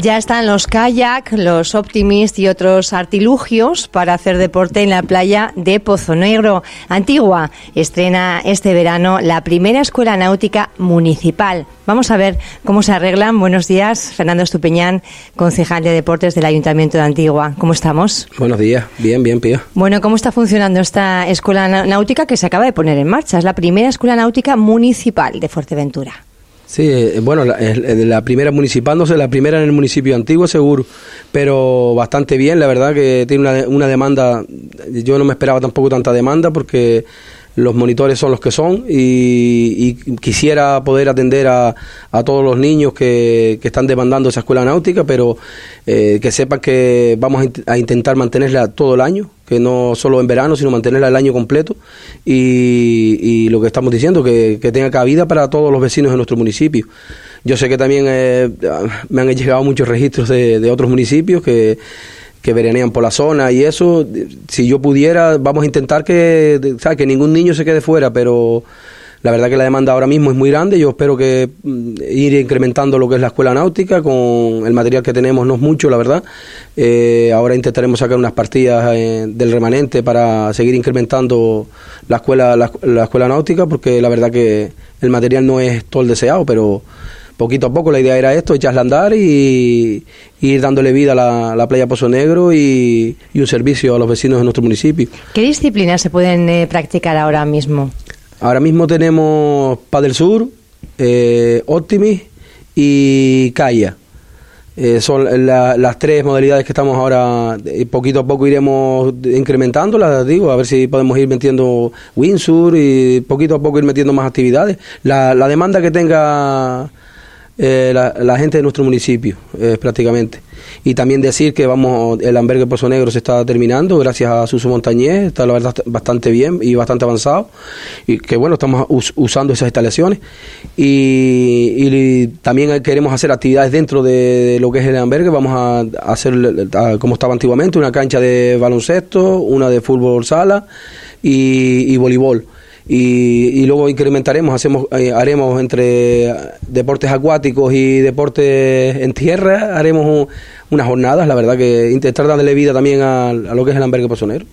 Ya están los kayak, los optimist y otros artilugios para hacer deporte en la playa de Pozo Negro. Antigua estrena este verano la primera escuela náutica municipal. Vamos a ver cómo se arreglan. Buenos días, Fernando Estupeñán, concejal de deportes del Ayuntamiento de Antigua. ¿Cómo estamos? Buenos días, bien, bien, Pío. Bueno, ¿cómo está funcionando esta escuela náutica que se acaba de poner en marcha? Es la primera escuela náutica municipal de Fuerteventura. Sí, eh, bueno, la, la, primera municipal, no sé, la primera en el municipio antiguo seguro, pero bastante bien, la verdad que tiene una, una demanda, yo no me esperaba tampoco tanta demanda porque los monitores son los que son y, quisiera poder atender a, a todos los niños que, están demandando esa escuela náutica, pero eh, que sepan que vamos a, intentar mantenerla todo el año, que no solo en verano, sino mantenerla el año completo y, y lo que estamos diciendo, que, que, tenga cabida para todos los vecinos de nuestro municipio. Yo sé que también eh, me han llegado muchos registros de, de otros municipios que que veranean por la zona y eso, si yo pudiera, vamos a intentar que, que ningún niño se quede fuera, pero la verdad que la demanda ahora mismo es muy grande, yo espero que mm, ir incrementando lo que es la escuela náutica, con el material que tenemos no es mucho, la verdad, eh, ahora intentaremos sacar unas partidas eh, del remanente para seguir incrementando la escuela, la, la escuela náutica, porque la verdad que el material no es todo el deseado, pero poquito a poco la idea era esto, echarla a andar y, ir dándole vida a la, playa Pozo Negro y, un servicio a los vecinos de nuestro municipio. ¿Qué disciplinas se pueden eh, practicar ahora mismo? Ahora mismo tenemos Padel Sur, eh, Optimis y Calla. Eh, son las tres modalidades que estamos ahora, poquito a poco iremos incrementándolas, digo, a ver si podemos ir metiendo Windsor y poquito a poco ir metiendo más actividades. La, la demanda que tenga eh, la, gente de nuestro municipio, eh, prácticamente. Y también decir que vamos, el albergue Pozo Negro se está terminando, gracias a Suso Montañez, está la verdad bastante bien y bastante avanzado. Y que bueno, estamos usando esas instalaciones. Y, también queremos hacer actividades dentro de lo que es el albergue. Vamos a hacer, como estaba antiguamente, una cancha de baloncesto, una de fútbol sala y voleibol y, luego incrementaremos, hacemos, eh, haremos entre deportes acuáticos y deportes en tierra, haremos unas jornadas, la verdad que intentar darle vida también a, lo que es el albergue posonero.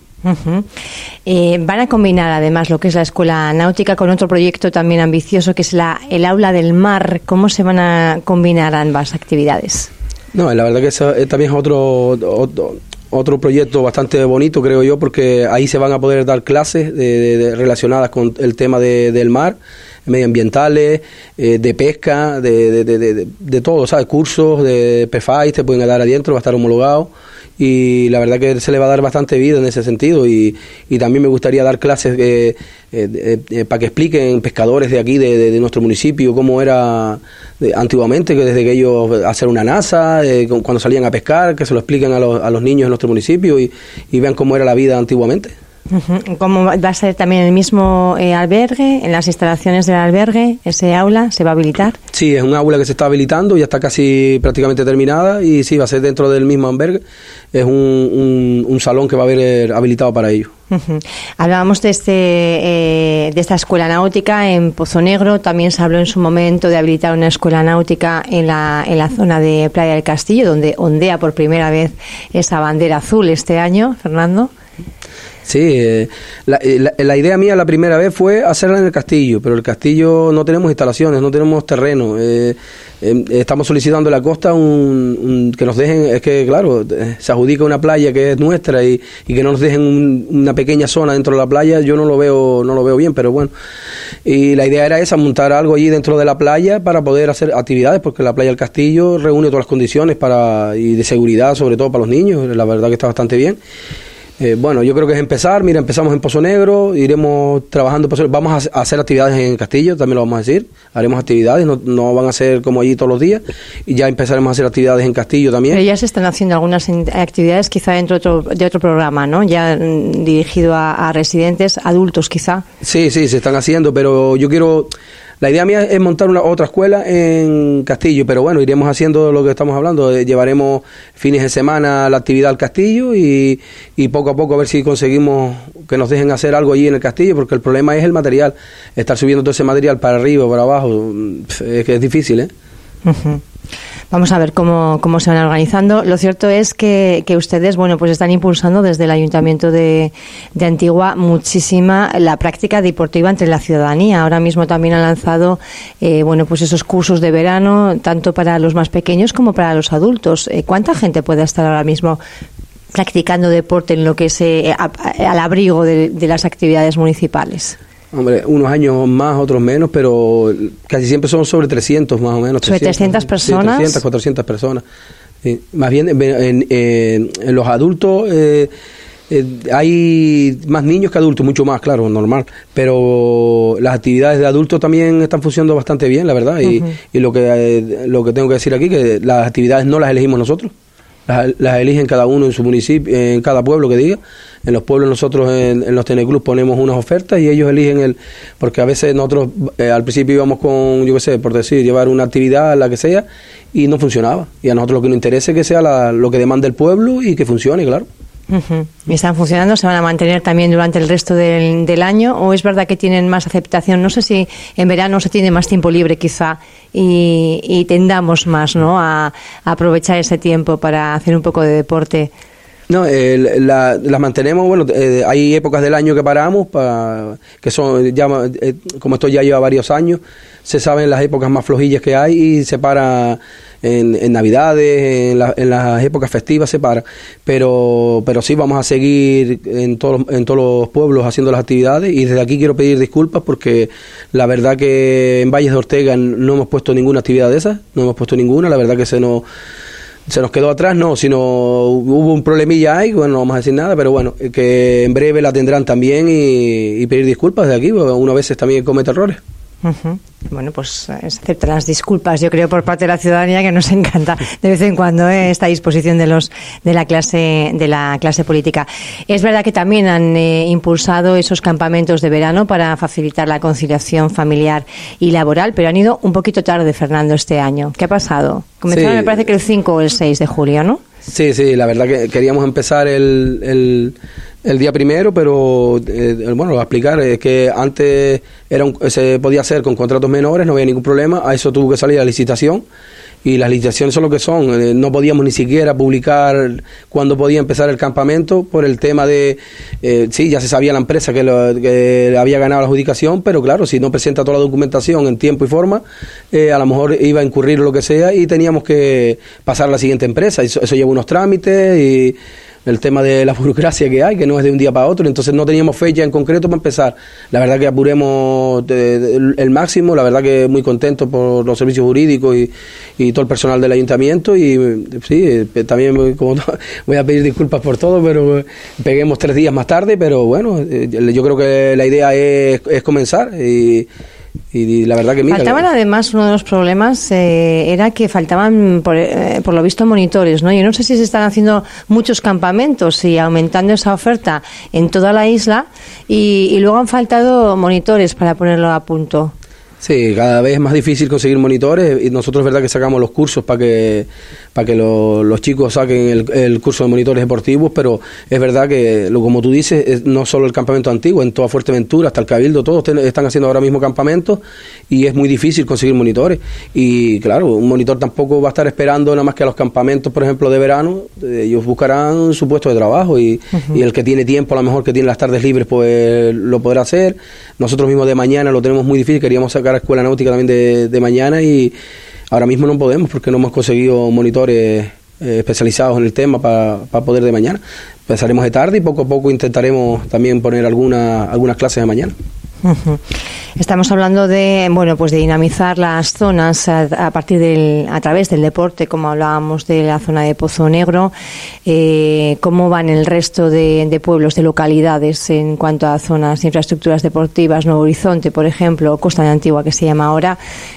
Eh, van a combinar además lo que es la escuela náutica con otro proyecto también ambicioso que es la, el aula del mar. ¿Cómo se van a combinar ambas actividades? No, la verdad que eso también es otro, otro proyecto bastante bonito, creo yo, porque ahí se van a poder dar clases de, relacionadas con el tema del mar, medioambientales, eh, de pesca, de, de, todo, ¿sabes? Cursos de PFAI te pueden dar adentro, va a estar homologado y la verdad que se le va a dar bastante vida en ese sentido y, y también me gustaría dar clases eh, eh, eh, para que expliquen pescadores de aquí, de, nuestro municipio, cómo era antiguamente, que desde que ellos hacer una NASA, cuando salían a pescar, que se lo expliquen a los, a los niños de nuestro municipio y, y vean cómo era la vida antiguamente. ¿Cómo va a ser también el mismo eh, albergue, en las instalaciones del albergue, ese aula se va a habilitar? Sí, es un aula que se está habilitando, ya está casi prácticamente terminada y sí, va a ser dentro del mismo albergue. Es un, un, salón que va a haber eh, habilitado para ello. Hablábamos de, este, eh, de esta escuela náutica en Pozo Negro, también se habló en su momento de habilitar una escuela náutica en la, en la zona de Playa del Castillo, donde ondea por primera vez esa bandera azul este año, Fernando. Sí, eh, eh, la, idea mía la primera vez fue hacerla en el castillo, pero el castillo no tenemos instalaciones, no tenemos terreno. Eh, estamos solicitando a la costa un, que nos dejen, es que claro, se adjudica una playa que es nuestra y, que no nos dejen una pequeña zona dentro de la playa, yo no lo veo, no lo veo bien, pero bueno. Y la idea era esa, montar algo allí dentro de la playa para poder hacer actividades, porque la playa del castillo reúne todas las condiciones para y de seguridad, sobre todo para los niños, la verdad que está bastante bien. Eh, bueno, yo creo que es empezar. Mira, empezamos en Pozo Negro, iremos trabajando. Vamos a hacer actividades en Castillo, también lo vamos a decir. Haremos actividades, no, van a ser como allí todos los días. Y ya empezaremos a hacer actividades en Castillo también. Pero ya se están haciendo algunas actividades, quizá dentro de otro, de otro programa, ¿no? Ya mm, dirigido a residentes, adultos, quizá. Sí, sí, se están haciendo, pero yo quiero la idea mía es montar una otra escuela en Castillo, pero bueno, iremos haciendo lo que estamos hablando. Eh, llevaremos fines de semana la actividad al Castillo y, y poco a poco a ver si conseguimos que nos dejen hacer algo allí en el Castillo, porque el problema es el material. Estar subiendo todo ese material para arriba para abajo, mm, es que es difícil, ¿eh? Vamos a ver cómo, cómo se van organizando. Lo cierto es que, que ustedes, bueno, pues están impulsando desde el Ayuntamiento de, de, Antigua muchísima la práctica deportiva entre la ciudadanía. Ahora mismo también han lanzado, eh, bueno, pues esos cursos de verano, tanto para los más pequeños como para los adultos. Eh, ¿Cuánta gente puede estar ahora mismo practicando deporte en lo que es eh, al abrigo de, de las actividades municipales? Hombre, unos años más, otros menos, pero casi siempre son sobre 300 más o menos. ¿Sobre 300, personas? Sí, 300, 400 personas. más bien, en, en, los adultos eh, eh, hay más niños que adultos, mucho más, claro, normal. Pero las actividades de adultos también están funcionando bastante bien, la verdad. Y, y lo, que, eh, lo que tengo que decir aquí, que las actividades no las elegimos nosotros. Las, las, eligen cada uno en su municipio, en cada pueblo que diga. En los pueblos nosotros en, en los Teneclub ponemos unas ofertas y ellos eligen el, porque a veces nosotros eh, al principio íbamos con, yo qué sé, por decir, llevar una actividad, la que sea, y no funcionaba. Y a nosotros lo que nos interesa es que sea la, lo que demanda el pueblo y que funcione, claro. Uh -huh. ¿Y están funcionando? ¿Se van a mantener también durante el resto del, del, año? ¿O es verdad que tienen más aceptación? No sé si en verano se tiene más tiempo libre quizá y, y tendamos más ¿no? a, a, aprovechar ese tiempo para hacer un poco de deporte. No, eh, la, las mantenemos, bueno, eh, hay épocas del año que paramos, pa, que son, ya, eh, como esto ya lleva varios años, se saben las épocas más flojillas que hay y se para en, Navidades, en, la, en, las épocas festivas se para, pero, pero sí vamos a seguir en, todos en todos los pueblos haciendo las actividades y desde aquí quiero pedir disculpas porque la verdad que en Valles de Ortega no hemos puesto ninguna actividad de esas, no hemos puesto ninguna, la verdad que se nos se nos quedó atrás, no, sino hubo un problemilla ahí, bueno, no vamos a decir nada, pero bueno, que en breve la tendrán también y, y pedir disculpas de aquí, porque uno a veces también comete errores. Uh -huh. Bueno, pues acepta las disculpas, yo creo, por parte de la ciudadanía que nos encanta de vez en cuando eh, esta disposición de los de la clase de la clase política. Es verdad que también han eh, impulsado esos campamentos de verano para facilitar la conciliación familiar y laboral, pero han ido un poquito tarde, Fernando, este año. ¿Qué ha pasado? Comenzaron, sí. me parece que el 5 o el 6 de julio, ¿no? Sí, sí, la verdad que queríamos empezar el, el, el día primero, pero eh, bueno, lo voy a explicar, es que antes era un, se podía hacer con contratos menores, no había ningún problema, a eso tuvo que salir la licitación y las licitaciones son lo que son. Eh, no podíamos ni siquiera publicar cuándo podía empezar el campamento por el tema de, eh, sí, ya se sabía la empresa que, lo, que, había ganado la adjudicación, pero claro, si no presenta toda la documentación en tiempo y forma, eh, a lo mejor iba a incurrir lo que sea y teníamos que pasar a la siguiente empresa. Eso, eso lleva unos trámites y el tema de la burocracia que hay, que no es de un día para otro, entonces no teníamos fecha en concreto para empezar. La verdad que apuremos el máximo, la verdad que muy contento por los servicios jurídicos y, y todo el personal del ayuntamiento y sí, también como, voy a pedir disculpas por todo, pero peguemos tres días más tarde, pero bueno, yo creo que la idea es, es comenzar y y la verdad que mira, faltaban la... además uno de los problemas eh, era que faltaban por, eh, por, lo visto monitores no yo no sé si se están haciendo muchos campamentos y aumentando esa oferta en toda la isla y, y luego han faltado monitores para ponerlo a punto Sí, cada vez es más difícil conseguir monitores y nosotros es verdad que sacamos los cursos para que para que lo, los chicos saquen el, el, curso de monitores deportivos, pero es verdad que, lo, como tú dices, es no solo el campamento antiguo, en toda Fuerteventura, hasta el Cabildo, todos ten, están haciendo ahora mismo campamentos y es muy difícil conseguir monitores. Y claro, un monitor tampoco va a estar esperando nada más que a los campamentos, por ejemplo, de verano, ellos buscarán su puesto de trabajo y, uh -huh. y el que tiene tiempo, a lo mejor que tiene las tardes libres, pues lo podrá hacer. Nosotros mismos de mañana lo tenemos muy difícil, queríamos sacar escuela náutica también de, de mañana y Ahora mismo no podemos porque no hemos conseguido monitores eh, especializados en el tema para pa poder de mañana. Empezaremos de tarde y poco a poco intentaremos también poner alguna, algunas clases de mañana. Estamos hablando de bueno pues de dinamizar las zonas a, partir del a través del deporte, como hablábamos de la zona de Pozo Negro, eh, cómo van el resto de, de, pueblos, de localidades en cuanto a zonas infraestructuras deportivas, Nuevo Horizonte, por ejemplo, Costa de Antigua que se llama ahora,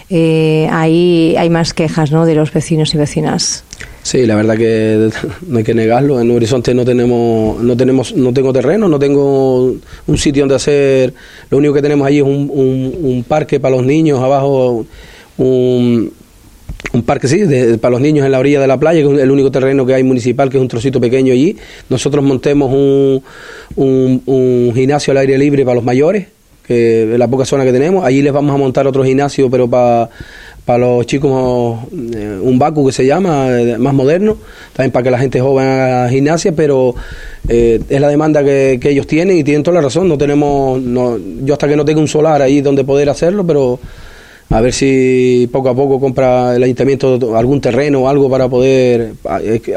eh, ahí hay más quejas, ¿no? De los vecinos y vecinas. Sí, la verdad que no hay que negarlo. En Horizonte no tenemos, no tenemos, no tengo terreno, no tengo un sitio donde hacer. Lo único que tenemos allí es un, un, parque para los niños abajo, un, un parque sí, de, para los niños en la orilla de la playa, que es el único terreno que hay municipal, que es un trocito pequeño allí. Nosotros montemos un, un, un gimnasio al aire libre para los mayores, que es la poca zona que tenemos. Allí les vamos a montar otro gimnasio, pero para para los chicos eh, un Baku que se llama, eh, más moderno, también para que la gente joven haga gimnasia, pero eh, es la demanda que, ellos tienen y tienen toda la razón. No tenemos, no, yo hasta que no tenga un solar ahí donde poder hacerlo, pero a ver si poco a poco compra el ayuntamiento algún terreno o algo para poder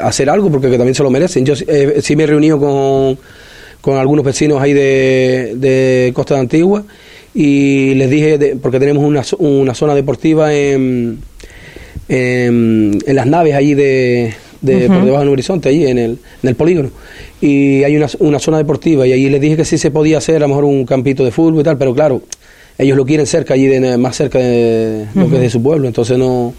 hacer algo, porque también se lo merecen. Yo sí me he reunido con, con algunos vecinos ahí de, de Costa de Antigua y les dije, porque tenemos una, una zona deportiva en, en, las naves allí de, de por debajo del horizonte, allí en el, en el polígono. Y hay una, una zona deportiva y allí les dije que sí se podía hacer a lo mejor un campito de fútbol y tal, pero claro, ellos lo quieren cerca, allí de, más cerca de lo que es de su pueblo, entonces no,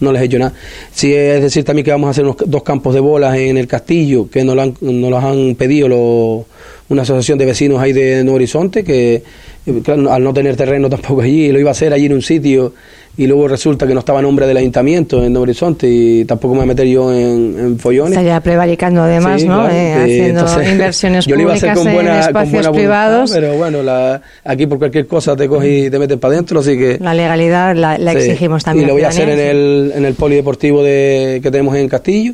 no les he hecho nada. Sí, es decir también que vamos a hacer unos, dos campos de bolas en el castillo, que nos, lo han, nos los han pedido los, una asociación de vecinos ahí de Nuevo Horizonte, que al no tener terreno tampoco allí, lo iba a hacer allí en un sitio y luego resulta que no estaba nombre del ayuntamiento en Horizonte y tampoco me voy a meter yo en, en follones. Estaría prevaricando además, ¿no? Eh, haciendo inversiones yo públicas lo a en espacios privados. pero bueno, la, aquí por cualquier cosa te coges y te metes para adentro, así que... La legalidad la, exigimos también. Y lo voy a hacer en el, en el polideportivo de, que tenemos en Castillo.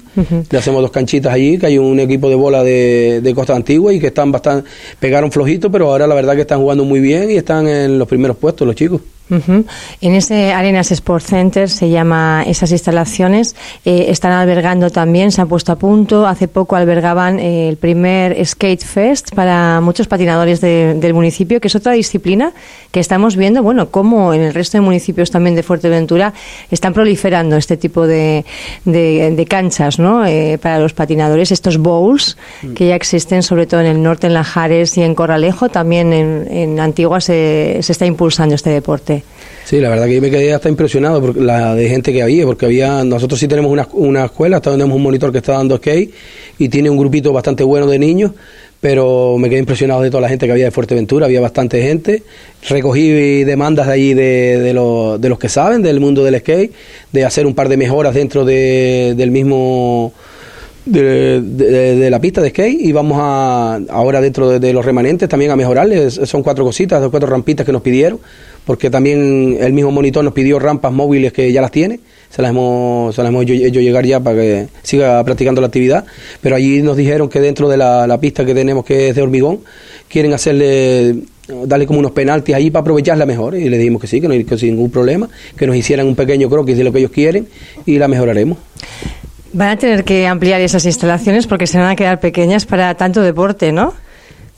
Le hacemos dos canchitas allí, que hay un equipo de bola de, de Costa Antigua y que están bastante... Pegaron flojito, pero ahora la verdad que están jugando muy bien y están en los primeros puestos los chicos. En ese Arenas Sport Center se llama esas instalaciones. Eh, están albergando también, se han puesto a punto. Hace poco albergaban eh, el primer Skate Fest para muchos patinadores del municipio, que es otra disciplina que estamos viendo, bueno, como en el resto de municipios también de Fuerteventura están proliferando este tipo de, de, canchas ¿no? Eh, para los patinadores, estos bowls que ya existen sobre todo en el norte, en Lajares y en Corralejo. También en, en Antigua se, se está impulsando este deporte. Sí, la verdad que yo me quedé hasta impresionado por la de gente que había, porque había, nosotros sí tenemos una, escuela, hasta tenemos un monitor que está dando skate y tiene un grupito bastante bueno de niños, pero me quedé impresionado de toda la gente que había de Fuerteventura, había bastante gente, recogí demandas de allí de, los que saben del mundo del skate, de hacer un par de mejoras dentro de, del mismo de, de, la pista de skate y vamos a ahora dentro de, los remanentes también a mejorarles. Son cuatro cositas, cuatro rampitas que nos pidieron, porque también el mismo monitor nos pidió rampas móviles que ya las tiene, se las hemos, se las hemos hecho llegar ya para que siga practicando la actividad, pero allí nos dijeron que dentro de la, la pista que tenemos que es de hormigón, quieren hacerle darle como unos penaltis ahí para aprovecharla mejor y le dijimos que sí, que no hay sin ningún problema, que nos hicieran un pequeño croquis de lo que ellos quieren y la mejoraremos. Van a tener que ampliar esas instalaciones porque se van a quedar pequeñas para tanto deporte, ¿no?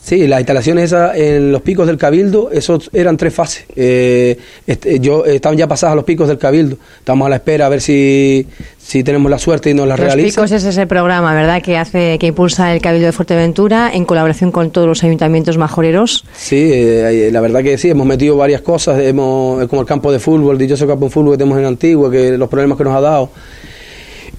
Sí, las instalaciones esas en los picos del Cabildo, esos eran tres fases. Eh, este, yo estaban ya pasadas a los picos del Cabildo. Estamos a la espera a ver si, si tenemos la suerte y nos las realizan. Los picos es ese programa, ¿verdad? Que hace, que impulsa el Cabildo de Fuerteventura en colaboración con todos los ayuntamientos majoreros. Sí, eh, la verdad que sí, hemos metido varias cosas, hemos, como el campo de fútbol, dichoso campo de fútbol que tenemos en Antigua, que los problemas que nos ha dado.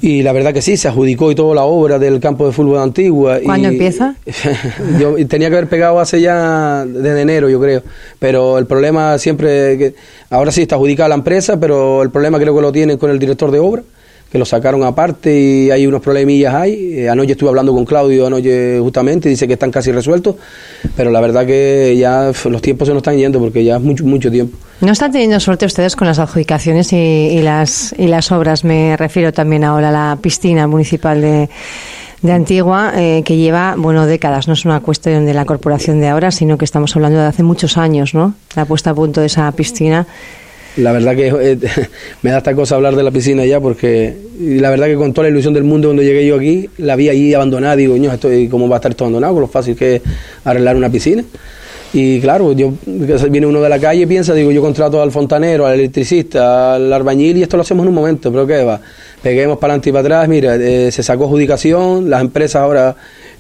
Y la verdad que sí, se adjudicó y toda la obra del campo de fútbol de Antigua. ¿Cuándo empieza? yo tenía que haber pegado hace ya desde enero, yo creo. Pero el problema siempre, que ahora sí está adjudicada la empresa, pero el problema creo que lo tienen con el director de obra que lo sacaron aparte y hay unos problemillas ahí. Eh, anoche estuve hablando con Claudio, anoche justamente, y dice que están casi resueltos, pero la verdad que ya los tiempos se nos están yendo porque ya es mucho, mucho tiempo. ¿No están teniendo suerte ustedes con las adjudicaciones y, las, y las obras? Me refiero también ahora a la piscina municipal de de Antigua eh, que lleva, bueno, décadas. No es una cuestión de la corporación de ahora, sino que estamos hablando de hace muchos años, ¿no? La puesta a punto de esa piscina la verdad que eh, me da esta cosa hablar de la piscina ya porque la verdad que con toda la ilusión del mundo cuando llegué yo aquí la vi allí abandonada. Digo ño, estoy cómo va a estar esto abandonado con lo fácil que es arreglar una piscina y claro yo viene uno de la calle y piensa digo yo contrato al fontanero al electricista al albañil y esto lo hacemos en un momento pero qué va peguemos para adelante y para atrás mira eh, se sacó adjudicación las empresas ahora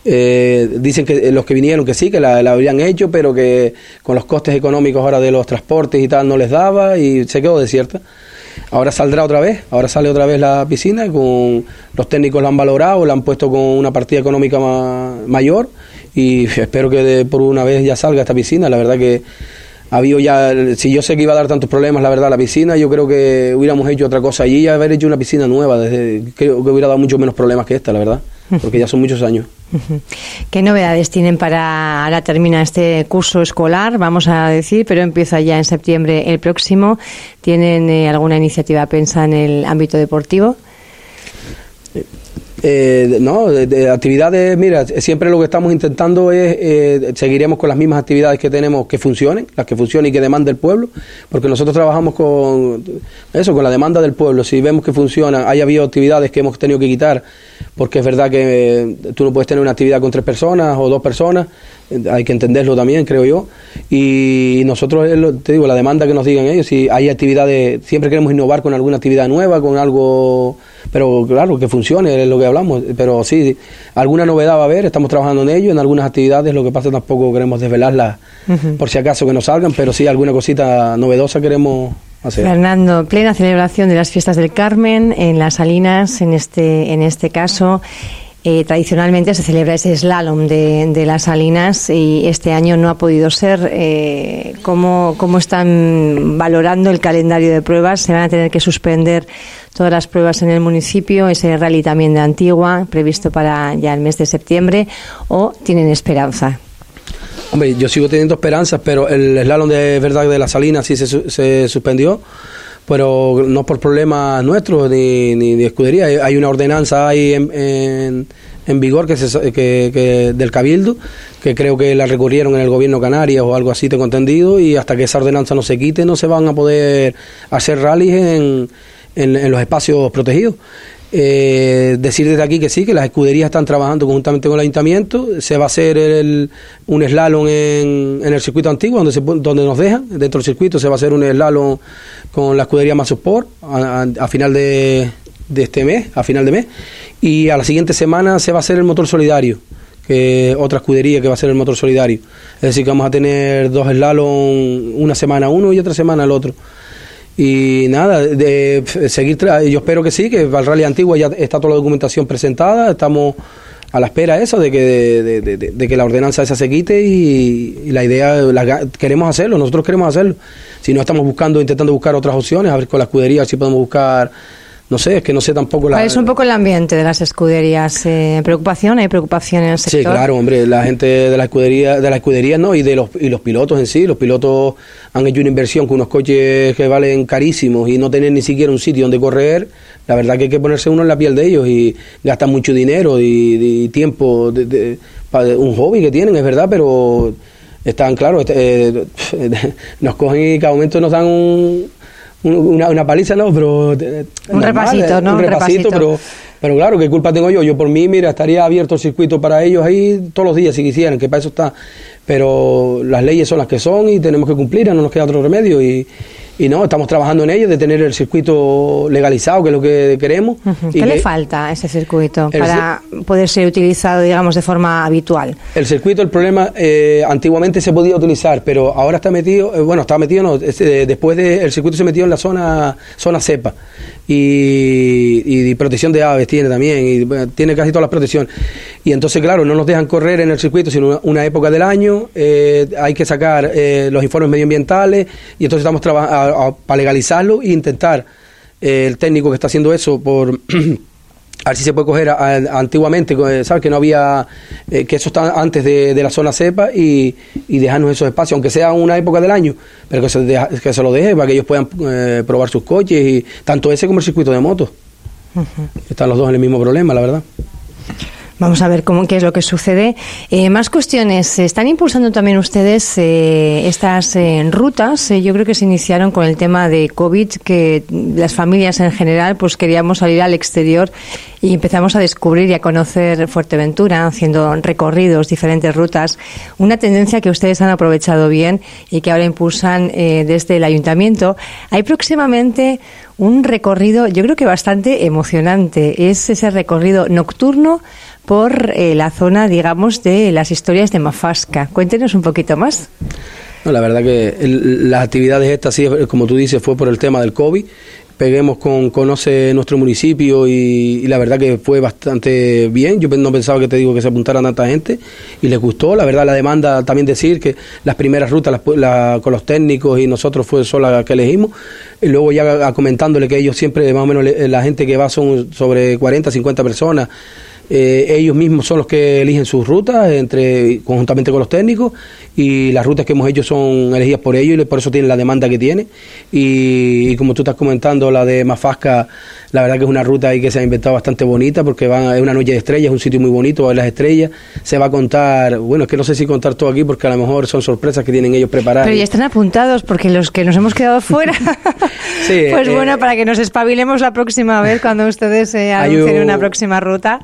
eh, dicen que eh, los que vinieron que sí, que la, habrían hecho, pero que con los costes económicos ahora de los transportes y tal no les daba y se quedó desierta. Ahora saldrá otra vez, ahora sale otra vez la piscina, con los técnicos la han valorado, la han puesto con una partida económica mayor y espero que por una vez ya salga esta piscina. La verdad que había ya, si yo sé que iba a dar tantos problemas, la verdad, la piscina, yo creo que hubiéramos hecho otra cosa allí y haber hecho una piscina nueva, desde, creo que hubiera dado mucho menos problemas que esta, la verdad. Porque ya son muchos años. ¿Qué novedades tienen para ahora termina este curso escolar, vamos a decir, pero empieza ya en septiembre el próximo? ¿Tienen eh, alguna iniciativa pensa en el ámbito deportivo? Eh, no, de, actividades, mira, siempre lo que estamos intentando es, eh, seguiremos con las mismas actividades que tenemos que funcionen, las que funcionen y que demanda el pueblo, porque nosotros trabajamos con eso, con la demanda del pueblo. Si vemos que funciona, hay habido actividades que hemos tenido que quitar, porque es verdad que eh, tú no puedes tener una actividad con tres personas o dos personas, hay que entenderlo también, creo yo. Y nosotros, te digo, la demanda que nos digan ellos, si hay actividades, siempre queremos innovar con alguna actividad nueva, con algo, pero claro, que funcione, es lo que hablamos. Pero sí, alguna novedad va a haber, estamos trabajando en ello, en algunas actividades, lo que pasa tampoco queremos desvelarlas por si acaso que no salgan, pero sí, alguna cosita novedosa queremos Hacer. Fernando, plena celebración de las fiestas del Carmen en las Salinas, en este, en este caso. Eh, tradicionalmente se celebra ese slalom de, las Salinas y este año no ha podido ser. Eh, ¿cómo, ¿Cómo están valorando el calendario de pruebas? ¿Se van a tener que suspender todas las pruebas en el municipio? Ese rally también de Antigua, previsto para ya el mes de septiembre, o tienen esperanza? Hombre, yo sigo teniendo esperanzas, pero el slalom de verdad de las Salinas sí se, se suspendió pero no por problemas nuestros ni, de escudería. Hay una ordenanza ahí en, en, vigor que, se, del Cabildo, que creo que la recurrieron en el gobierno Canarias o algo así, tengo entendido, y hasta que esa ordenanza no se quite no se van a poder hacer rallies en, en los espacios protegidos. Eh, decir desde aquí que sí, que las escuderías están trabajando conjuntamente con el ayuntamiento. Se va a hacer el, un slalom en, en, el circuito antiguo, donde, se, donde nos dejan. Dentro del circuito se va a hacer un slalom con la escudería Masosport a, a, final de, de, este mes, a final de mes. Y a la siguiente semana se va a hacer el motor solidario, que otra escudería que va a ser el motor solidario. Es decir, que vamos a tener dos slalom, una semana uno y otra semana el otro. Y nada, de seguir, yo espero que sí, que para el Rally Antigua ya está toda la documentación presentada, estamos a la espera de eso, de que, de, que la ordenanza esa se quite y, la idea, queremos hacerlo, nosotros queremos hacerlo. Si no, estamos buscando, intentando buscar otras opciones, a ver con la escudería si podemos buscar no sé, es que no sé tampoco la... Es un poco el ambiente de las escuderías. Eh, ¿Preocupación? ¿Hay preocupación en el sector? Sí, claro, hombre, la gente de la escudería, de la escudería no, y de los, y los pilotos en sí. Los pilotos han hecho una inversión con unos coches que valen carísimos y no tener ni siquiera un sitio donde correr. La verdad que hay que ponerse uno en la piel de ellos y gastan mucho dinero y, tiempo, de, un hobby que tienen, es verdad, pero están, claro, este, eh, nos cogen y cada momento nos dan un una, una paliza no, pero... Eh, un repasito, eh, ¿no? Un repasito, pero... Pero claro, ¿qué culpa tengo yo? Yo por mí, mira, estaría abierto el circuito para ellos ahí todos los días si quisieran, que para eso está. Pero las leyes son las que son y tenemos que cumplir, no nos queda otro remedio. Y, y no, estamos trabajando en ello, de tener el circuito legalizado, que es lo que queremos. ¿Qué le falta a ese circuito para poder ser utilizado, digamos, de forma habitual? El circuito, el problema, eh, antiguamente se podía utilizar, pero ahora está metido, eh, bueno, está metido, no, eh, después del el circuito se metió en la zona, zona cepa. Y, y, protección de aves tiene también, y tiene casi todas las protecciones. Y entonces, claro, no nos dejan correr en el circuito, sino una, época del año, hay que sacar los informes medioambientales, y entonces estamos trabajando para legalizarlo e intentar eh, el técnico que está haciendo eso por a ver si se puede coger antiguamente, eh, ¿sabes? Que no había, eh, que eso está antes de, la zona cepa y, y, dejarnos esos espacios, aunque sea una época del año, pero que se, que se lo deje para que ellos puedan probar sus coches, y tanto ese como el circuito de motos. Están los dos en el mismo problema, la verdad. Vamos a ver cómo qué es lo que sucede. Eh, más cuestiones. ¿Están impulsando también ustedes eh, estas eh, rutas? yo creo que se iniciaron con el tema de COVID, que las familias en general pues queríamos salir al exterior y empezamos a descubrir y a conocer Fuerteventura, haciendo recorridos, diferentes rutas. Una tendencia que ustedes han aprovechado bien y que ahora impulsan desde el ayuntamiento. Hay próximamente un recorrido, yo creo que bastante emocionante. Es ese recorrido nocturno por eh, la zona, digamos, de las historias de Mafasca. Cuéntenos un poquito más. No, la verdad que las actividades estas, sí, como tú dices, fue por el tema del COVID. Peguemos con Conoce nuestro municipio y, la verdad que fue bastante bien. Yo no pensaba que te digo que se apuntara tanta gente y les gustó. La verdad, la demanda también decir que las primeras rutas con los técnicos y nosotros fue sola la que elegimos. Y luego ya comentándole que ellos siempre, más o menos, la gente que va son sobre 40, 50 personas eh, ellos mismos son los que eligen sus rutas entre conjuntamente con los técnicos y las rutas que hemos hecho son elegidas por ellos y por eso tienen la demanda que tiene y, como tú estás comentando la de Mafasca la verdad que es una ruta ahí que se ha inventado bastante bonita porque van, es una noche de estrellas, es un sitio muy bonito, va a ver las estrellas, se va a contar, bueno, es que no sé si contar todo aquí porque a lo mejor son sorpresas que tienen ellos preparadas. Pero ya están apuntados porque los que nos hemos quedado fuera, pues eh, bueno, para que nos espabilemos la próxima vez cuando ustedes se anuncien una próxima ruta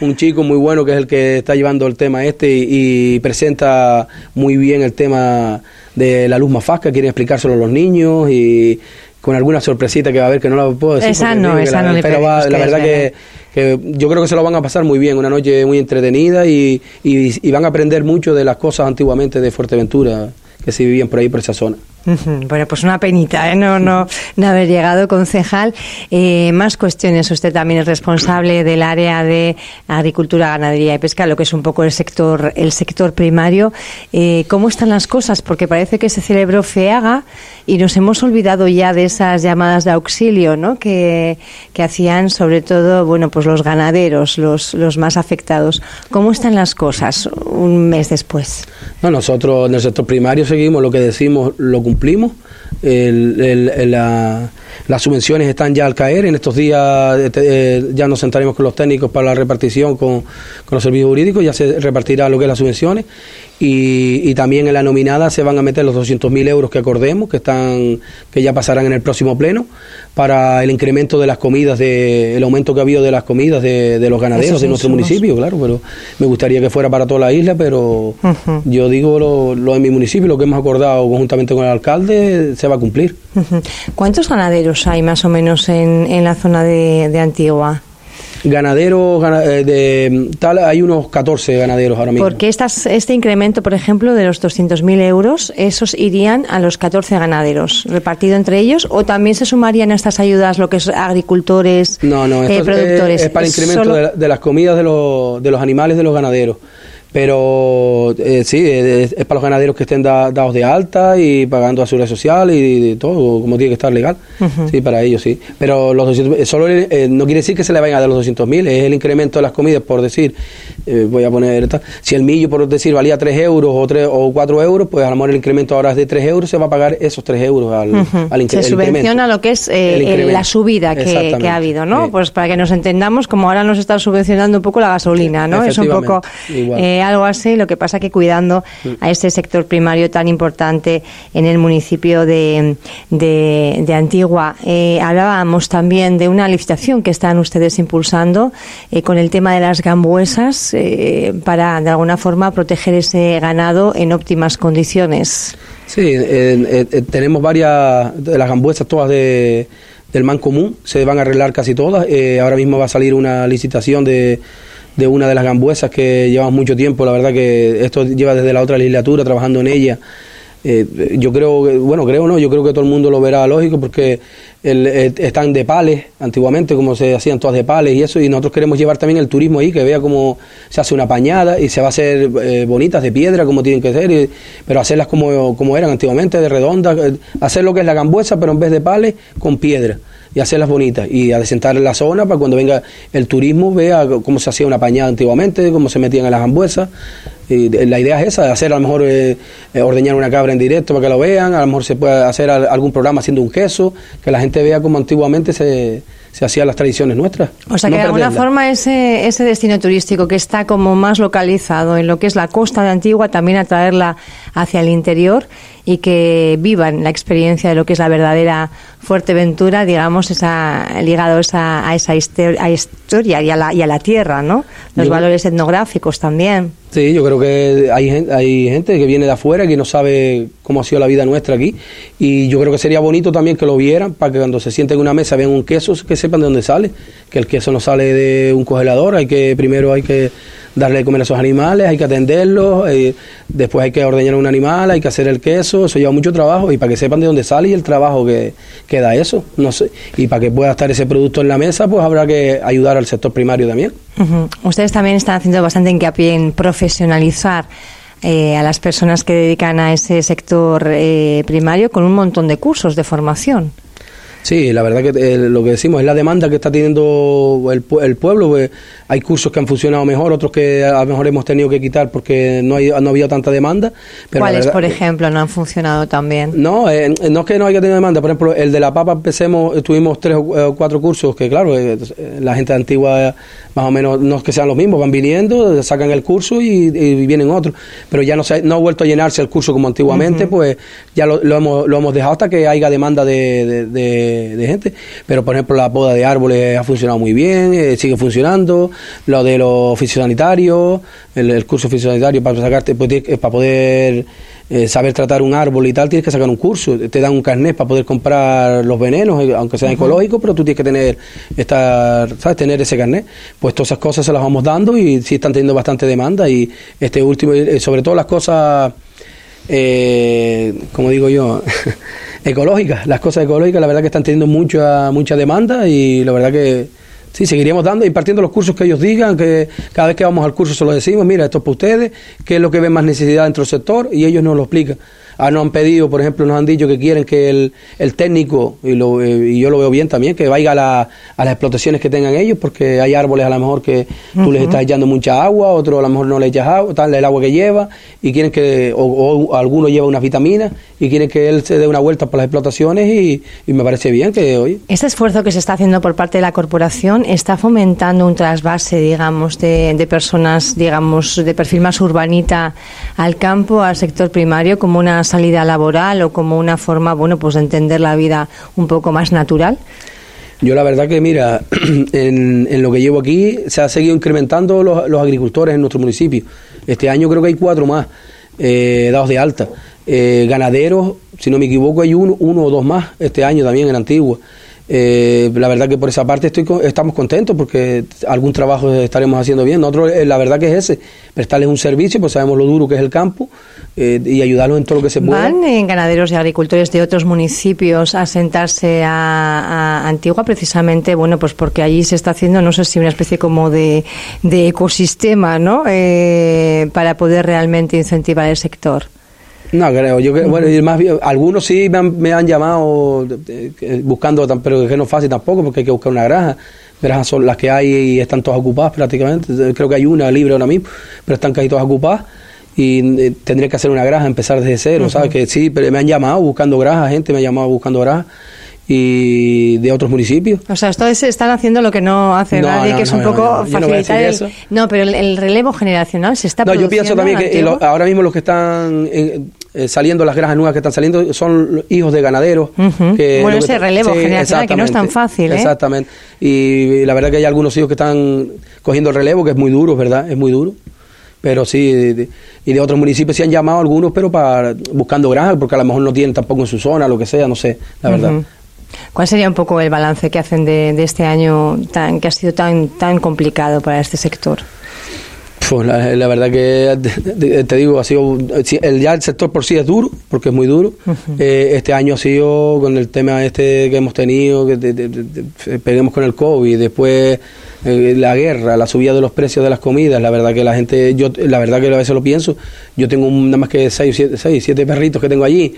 un chico muy bueno que es el que está llevando el tema este y, presenta muy bien el tema de la luz mafasca, quiere explicárselo a los niños y con alguna sorpresita que va a haber que no la puedo decir. Esa no, esa la, no Pero la verdad que, yo creo que se lo van a pasar muy bien, una noche muy entretenida y, y van a aprender mucho de las cosas antiguamente de Fuerteventura que se vivían por ahí, por esa zona. Bueno, pues una penita, ¿eh? no, no, no haber llegado, concejal. Eh, más cuestiones. Usted también es responsable del área de agricultura, ganadería y pesca, lo que es un poco el sector, el sector primario. Eh, ¿Cómo están las cosas? Porque parece que se celebró FEAGA y nos hemos olvidado ya de esas llamadas de auxilio, ¿no? Que, que hacían sobre todo, bueno, pues los ganaderos, los, los más afectados. ¿Cómo están las cosas un mes después? No, nosotros en el sector primario seguimos lo que decimos, lo cumplimos cumplimos. Las subvenciones están ya al caer. En estos días eh, eh, ya nos sentaremos con los técnicos para la repartición con, con los servicios jurídicos. Ya se repartirá lo que es las subvenciones y, también en la nominada se van a meter los 200.000 euros que acordemos, que están que ya pasarán en el próximo pleno, para el incremento de las comidas, de, el aumento que ha habido de las comidas de, los ganaderos de nuestro municipio, claro, pero me gustaría que fuera para toda la isla, pero yo digo lo, lo en mi municipio, lo que hemos acordado conjuntamente con el alcalde, se va a cumplir. ¿Cuántos ganaderos hay más o menos en, en la zona de, de Antigua? Ganaderos, eh, de tal, hay unos 14 ganaderos ahora mismo. Porque estas, este incremento, por ejemplo, de los 200.000 euros, esos irían a los 14 ganaderos, repartido entre ellos, o también se sumarían a estas ayudas lo que es agricultores, no, no, eh, productores. Es, para el incremento de, las comidas de los, de los animales de los ganaderos pero eh, sí, es, para los ganaderos que estén dados de alta y pagando a seguridad social y, todo, como tiene que estar legal. Sí, para ellos sí. Pero los 200, eh, solo eh, no quiere decir que se le vayan a dar los 200.000, es el incremento de las comidas, por decir, voy a poner, si el millo, por decir, valía 3 euros o, 3, o 4 euros, pues a lo mejor el incremento ahora es de 3 euros, se va a pagar esos 3 euros al, incremento. Se subvenciona lo que es la subida que, ha habido, ¿no? Pues para que nos entendamos, como ahora nos está subvencionando un poco la gasolina, ¿no? Es un poco algo así, lo que pasa que cuidando mm. a ese sector primario tan importante en el municipio de, de, Antigua. Eh, hablábamos también de una licitación que están ustedes impulsando eh, con el tema de las gambuesas eh, para, de alguna forma, proteger ese ganado en óptimas condiciones. Sí, tenemos varias de las gambuesas todas de del man común, se van a arreglar casi todas. ahora mismo va a salir una licitación de de una de las gambuesas que llevamos mucho tiempo, la verdad que esto lleva desde la otra legislatura trabajando en ella. Eh, yo creo, bueno, creo no, yo creo que todo el mundo lo verá lógico porque eh, están de pales antiguamente, como se hacían todas de pales y eso, y nosotros queremos llevar también el turismo ahí, que vea cómo se hace una pañada y se va a hacer eh, bonitas de piedra, como tienen que ser, pero hacerlas como, como eran antiguamente, de redondas, hacer lo que es la gambuesa, pero en vez de pales, con piedra y hacerlas bonitas y adecentar la zona para cuando venga el turismo vea cómo se hacía una pañada antiguamente, cómo se metían en las hambuesas. Y la idea es esa, hacer a lo mejor eh, eh, ordeñar una cabra en directo para que lo vean, a lo mejor se puede hacer algún programa haciendo un queso, que la gente vea cómo antiguamente se, se hacían las tradiciones nuestras. O sea que de alguna forma ese, ese destino turístico que está como más localizado en lo que es la costa de Antigua, también atraerla hacia el interior y que vivan la experiencia de lo que es la verdadera Fuerteventura, digamos, esa, ligado esa, a esa historia y a, la, y a la tierra, ¿no? Los valores etnográficos también. Sí, yo creo que hay, hay gente que viene de afuera que no sabe cómo ha sido la vida nuestra aquí y yo creo que sería bonito también que lo vieran para que cuando se sienten en una mesa vean un queso que sepan de dónde sale, que el queso no sale de un congelador, hay que primero hay que darle de comer a esos animales, hay que atenderlos, eh, después hay que ordeñar un animal, hay que hacer el queso, eso lleva mucho trabajo y para que sepan de dónde sale y el trabajo que, que da eso, no sé, y para que pueda estar ese producto en la mesa, pues habrá que ayudar al sector primario también. Ustedes también están haciendo bastante hincapié en profesionalizar eh, a las personas que dedican a ese sector eh, primario con un montón de cursos de formación. Sí, la verdad que eh, lo que decimos es la demanda que está teniendo el, el pueblo. Pues, hay cursos que han funcionado mejor, otros que a lo mejor hemos tenido que quitar porque no, hay, no había tanta demanda. ¿Cuáles, por ejemplo, no han funcionado tan bien? No, eh, no es que no haya tenido demanda. Por ejemplo, el de la papa empecemos, tuvimos tres o cuatro cursos que, claro, eh, la gente antigua más o menos no es que sean los mismos, van viniendo, sacan el curso y, vienen otros. Pero ya no, se, no ha vuelto a llenarse el curso como antiguamente, pues ya lo, hemos, lo hemos dejado hasta que haya demanda de, de, gente. Pero, por ejemplo, la poda de árboles ha funcionado muy bien, eh, sigue funcionando. Lo de los sanitarios el, el curso sanitario para sacarte, pues, para poder eh, saber tratar un árbol y tal, tienes que sacar un curso. Te dan un carnet para poder comprar los venenos, eh, aunque sean ecológicos, pero tú tienes que tener, estar, ¿sabes? tener ese carnet. Pues todas esas cosas se las vamos dando y sí están teniendo bastante demanda. Y este último, sobre todo las cosas, como digo yo, ecológicas, las cosas ecológicas, la verdad que están teniendo mucha, mucha demanda y la verdad que Sí, seguiríamos dando y partiendo los cursos que ellos digan, que cada vez que vamos al curso se lo decimos, mira, esto es para ustedes, qué es lo que ven más necesidad dentro del sector y ellos nos lo explican. Ah, nos han pedido, por ejemplo, nos han dicho que quieren que el, el técnico, y, lo, eh, y yo lo veo bien también, que vaya a, la, a, las explotaciones que tengan ellos, porque hay árboles a lo mejor que tú les estás echando mucha agua, otro a lo mejor no le echas agua, tal, el agua que lleva, y quieren que, o, alguno lleva unas vitaminas, y quieren que él se dé una vuelta por las explotaciones, y, y me parece bien que hoy. Este esfuerzo que se está haciendo por parte de la corporación está fomentando un trasvase, digamos, de, de personas, digamos, de perfil más urbanita al campo, al sector primario, como una salida laboral o como una forma, bueno, pues de entender la vida un poco más natural? Yo la verdad que, mira, en, lo que llevo aquí se ha seguido incrementando los, agricultores en nuestro municipio. Este año creo que hay cuatro más eh, dados de alta. Eh, ganaderos, si no me equivoco, hay uno, uno o dos más este año también en Antigua. Eh, la verdad que por esa parte estoy estamos contentos porque algún trabajo estaremos haciendo bien. Nosotros, eh, la verdad que es ese, prestarles un servicio, pues sabemos lo duro que es el campo eh, y ayudarlos en todo lo que se pueda. ¿Van ganaderos y agricultores de otros municipios a sentarse a, Antigua precisamente, bueno, pues porque allí se está haciendo, no sé si una especie como de, de ecosistema, ¿no? para poder realmente incentivar el sector. No, creo. Yo bueno, más algunos sí me han, llamado buscando, pero que no es fácil tampoco porque hay que buscar una granja. Granjas son las que hay y están todas ocupadas prácticamente. Creo que hay una libre ahora mismo, pero están casi todas ocupadas. Y eh, tendría que hacer una granja, empezar desde cero, ¿sabes? Que sí, pero me han llamado buscando granjas, gente me ha llamado buscando granjas y de otros municipios. O sea, esto están haciendo lo que no hace nadie, que es un poco facilitar el, No, pero el, relevo generacional se está No, yo pienso también que ahora mismo los que están eh, eh, saliendo, las granjas nuevas que están saliendo, son hijos de ganaderos. que bueno, ese relevo generacional que no es tan fácil. ¿eh? Exactamente. Y la verdad que hay algunos hijos que están cogiendo el relevo, que es muy duro, ¿verdad? Es muy duro pero sí, y de otros municipios se han llamado algunos, pero para buscando granjas, porque a lo mejor no tienen tampoco en su zona, lo que sea, no sé, la verdad. ¿Cuál sería un poco el balance que hacen de, este año tan, que ha sido tan, tan complicado para este sector? Pues la, verdad que te, digo, ha sido el, ya el sector por sí es duro, porque es muy duro. Eh, este año ha sido con el tema este que hemos tenido, que peguemos con el COVID, después eh, la guerra, la subida de los precios de las comidas. La verdad que la gente, yo la verdad que a veces lo pienso. Yo tengo nada más que seis, siete, seis, siete perritos que tengo allí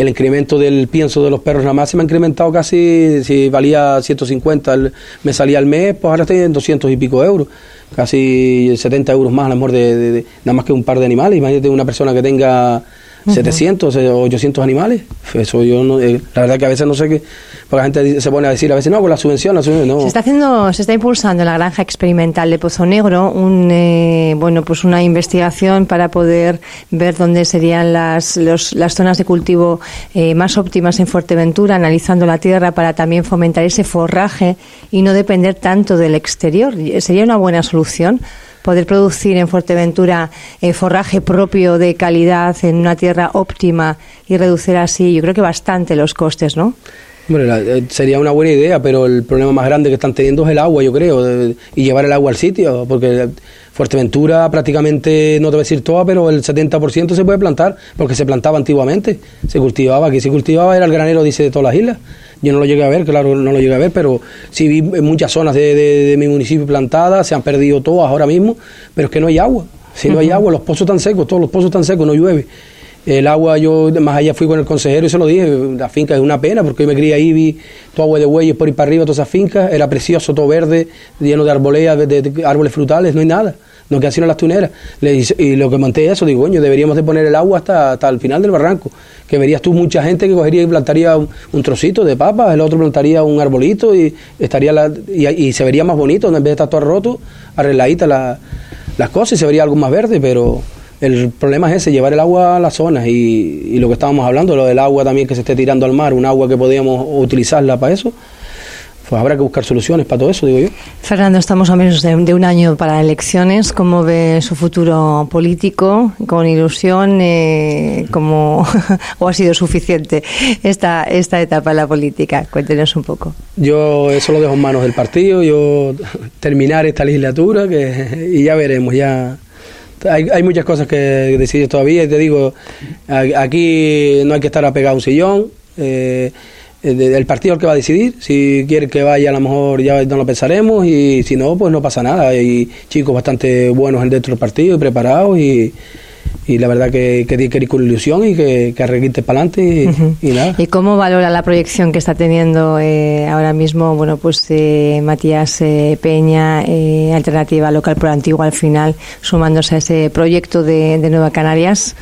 el incremento del pienso de los perros nada más se me ha incrementado casi, si valía 150, me salía al mes, pues ahora estoy en 200 y pico euros, casi 70 euros más a lo de, nada más que un par de animales. Imagínate una persona que tenga 700 o 800 animales. Eso yo no, eh, la verdad que a veces no sé qué, porque la gente se pone a decir a veces no, con la subvención, la subvención no. Se está haciendo, se está impulsando en la granja experimental de Pozo Negro un, eh, bueno, pues una investigación para poder ver dónde serían las, las zonas de cultivo eh, más óptimas en Fuerteventura, analizando la tierra para también fomentar ese forraje y no depender tanto del exterior. Sería una buena solución poder producir en Fuerteventura eh, forraje propio de calidad en una tierra óptima y reducir así, yo creo que bastante los costes, ¿no? Bueno, eh, sería una buena idea, pero el problema más grande que están teniendo es el agua, yo creo, y llevar el agua al sitio, porque Fuerteventura prácticamente, no te voy a decir toda, pero el 70% se puede plantar, porque se plantaba antiguamente, se cultivaba, aquí se cultivaba, era el granero, dice, de todas las islas. Yo no lo llegué a ver, claro, no lo llegué a ver, pero sí vi muchas zonas de, mi municipio plantadas, se han perdido todas ahora mismo, pero es que no hay agua. Si no hay agua, los pozos están secos, todos los pozos están secos, no llueve. El agua, yo más allá fui con el consejero y se lo dije, la finca es una pena porque yo me crié ahí, vi todo agua de bueyes por ir para arriba, todas esas fincas, era precioso, todo verde, lleno de arboledas, de, árboles frutales, no hay nada no que sino las tuneras. y lo que monté eso, digo, coño, deberíamos de poner el agua hasta, hasta el final del barranco. Que verías tú mucha gente que cogería y plantaría un, trocito de papa, el otro plantaría un arbolito y estaría la, y, se vería más bonito, en vez de estar todo roto, arregladita las cosas y se vería algo más verde, pero el problema es ese, llevar el agua a las zonas y, lo que estábamos hablando, lo del agua también que se esté tirando al mar, un agua que podíamos utilizarla para eso, pues habrá que buscar soluciones para todo eso, digo yo. Fernando, estamos a menos de, un año para elecciones. ¿Cómo ve su futuro político? ¿Con ilusión? Eh, como, ¿O ha sido suficiente esta, esta etapa en la política? Cuéntenos un poco. Yo eso lo dejo en manos del partido, yo terminar esta legislatura que, y ya veremos, ya hay, hay muchas cosas que decidir todavía y te digo, aquí no hay que estar apegado a un sillón. Eh, el partido el que va a decidir. Si quiere que vaya, a lo mejor ya no lo pensaremos y si no, pues no pasa nada. Hay chicos bastante buenos dentro del partido y preparados y, y la verdad que, que, que con ilusión y que, que arreglite para adelante y, nada. ¿Y cómo valora la proyección que está teniendo eh, ahora mismo, bueno, pues eh, Matías eh, Peña, Alternativa Local por Antigua al final, sumándose a ese proyecto de, de Nueva Canarias?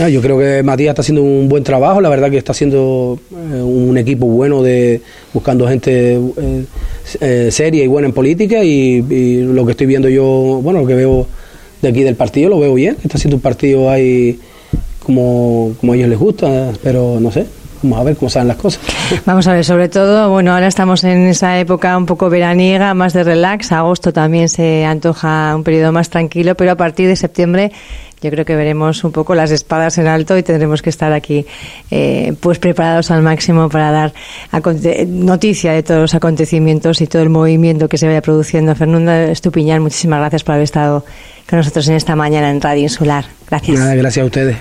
Ah, yo creo que Matías está haciendo un buen trabajo, la verdad que está haciendo un equipo bueno de buscando gente seria y buena en política y, y, lo que estoy viendo yo, bueno, lo que veo de aquí del partido lo veo bien, está haciendo un partido ahí como, como a ellos les gusta, pero no sé, vamos a ver cómo salen las cosas. Vamos a ver, sobre todo, bueno, ahora estamos en esa época un poco veraniega, más de relax, agosto también se antoja un periodo más tranquilo, pero a partir de septiembre yo creo que veremos un poco las espadas en alto y tendremos que estar aquí eh, pues preparados al máximo para dar noticia de todos los acontecimientos y todo el movimiento que se vaya produciendo. Fernanda Estupiñán, muchísimas gracias por haber estado con nosotros en esta mañana en Radio Insular. Gracias. gracias a ustedes.